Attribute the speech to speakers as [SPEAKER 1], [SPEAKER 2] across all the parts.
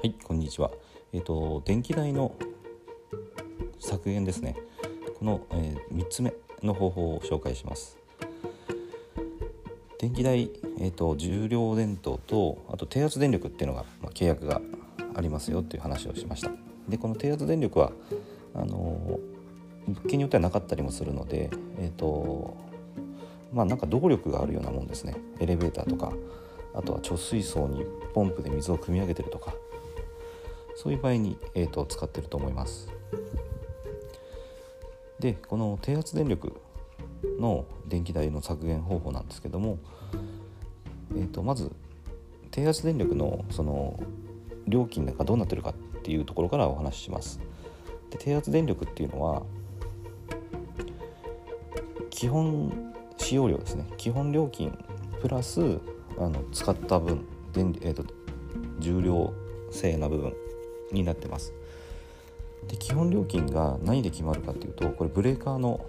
[SPEAKER 1] はい、こんにちは。えっ、と電気代の削減ですね。この、えー、3つ目の方法を紹介します。電気代、えーと、重量電灯とあと低圧電力っていうのが、まあ、契約がありますよっていう話をしました。でこの低圧電力はあの物件によってはなかったりもするので、えーとまあ、なんか動力があるようなもんですねエレベーターとかあとは貯水槽にポンプで水を汲み上げてるとかそういう場合に、えーと、使ってると思います。でこの低圧電力の電気代の削減方法なんですけども、えーと、まず低圧電力のその料金がどうなってるかっていうところからお話しします。で低圧電力っていうのは基本使用料ですね。基本料金プラスあの使った分電、えーと重量性な部分。になってます。で基本料金が何で決まるかっていうとこれブレーカーの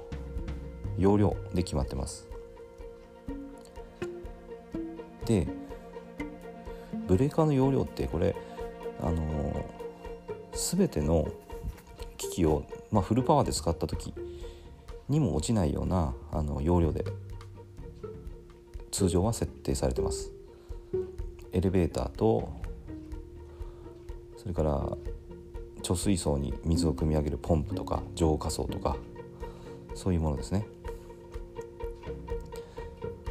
[SPEAKER 1] 容量で決まってます。でブレーカーの容量ってこれあのー、全ての機器を、まあ、フルパワーで使った時にも落ちないようなあの容量で通常は設定されてます。エレベーターとれから貯水槽に水を汲み上げるポンプとか浄化槽とかそういうものですね。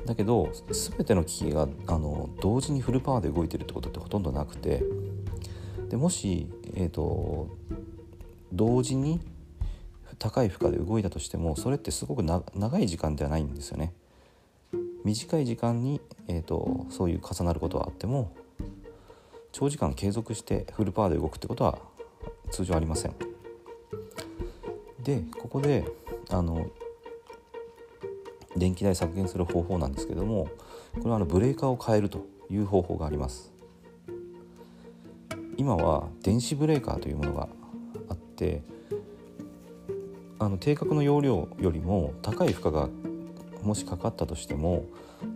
[SPEAKER 1] だけど全ての機器があの同時にフルパワーで動いてるってことってほとんどなくてでもし、えーと、同時に高い負荷で動いたとしてもそれってすごく長い時間ではないんですよね。短い時間に、えーとそういう重なることはあっても長時間継続してフルパワーで動くってことは通常ありません。でここであの電気代削減する方法なんですけどもこれはあのブレーカーを変えるという方法があります。今は電子ブレーカーというものがあってあの定格の容量よりも高い負荷がもしかかったとしても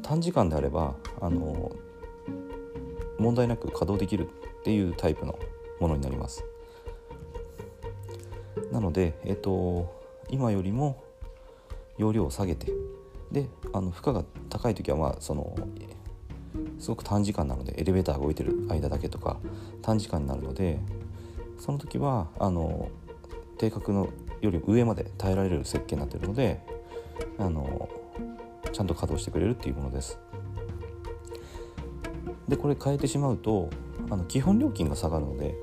[SPEAKER 1] 短時間であればあの問題なく稼働できるっていうタイプのものになりますなので、えーと、今よりも容量を下げてであの負荷が高い時はまあそのすごく短時間なのでエレベーターが動いてる間だけとか短時間になるのでその時はあの定格のより上まで耐えられる設計になってるのであのちゃんと稼働してくれるっていうものです。でこれ変えてしまうとあの基本料金が下がるので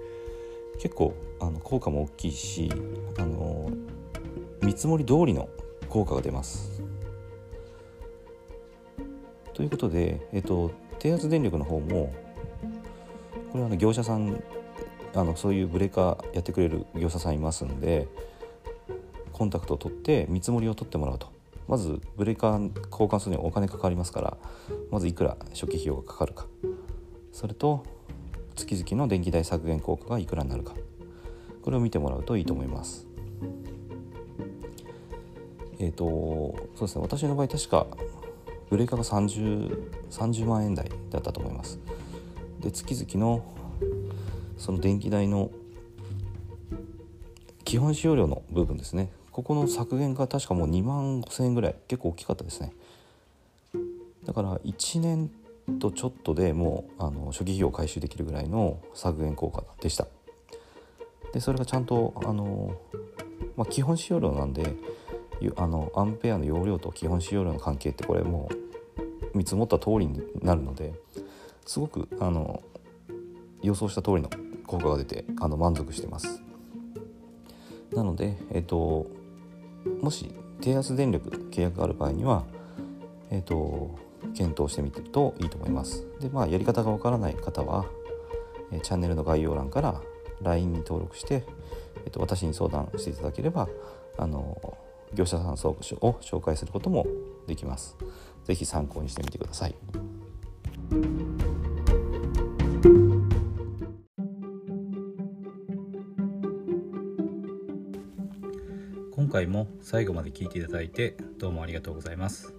[SPEAKER 1] 結構あの効果も大きいしあの見積もり通りの効果が出ます。ということで、えっと、低圧電力の方もこれはあの業者さんあのそういうブレーカーやってくれる業者さんいますんでコンタクトを取って見積もりを取ってもらうとまずブレーカー交換するにはお金かかりますからまずいくら初期費用がかかるかそれと月々の電気代削減効果がいくらになるか。これを見てもらうといいと思います。えっ、ー、とそうですね。私の場合確かブレーカーが 30, 30万円台だったと思います。で月々のその電気代の基本使用量の部分ですね。ここの削減が確かもう2万5000円ぐらい。結構大きかったですね。だから1年とちょっとでもうあの初期費用回収できるぐらいの削減効果でした。でそれがちゃんとあの、まあ、基本使用量なんであのアンペアの容量と基本使用量の関係ってこれもう見積もった通りになるのですごくあの予想した通りの効果が出てあの満足してます。なので、えっと、もし低圧電力契約がある場合には、えっと、検討してみてるといいと思います。で、まあ、やり方がわからない方は、えチャンネルの概要欄から LINE に登録して、えっと、私に相談していただければ、あの業者さん総務所を紹介することもできます。是非参考にしてみてください。今回も最後まで聞いていただいてどうもありがとうございます。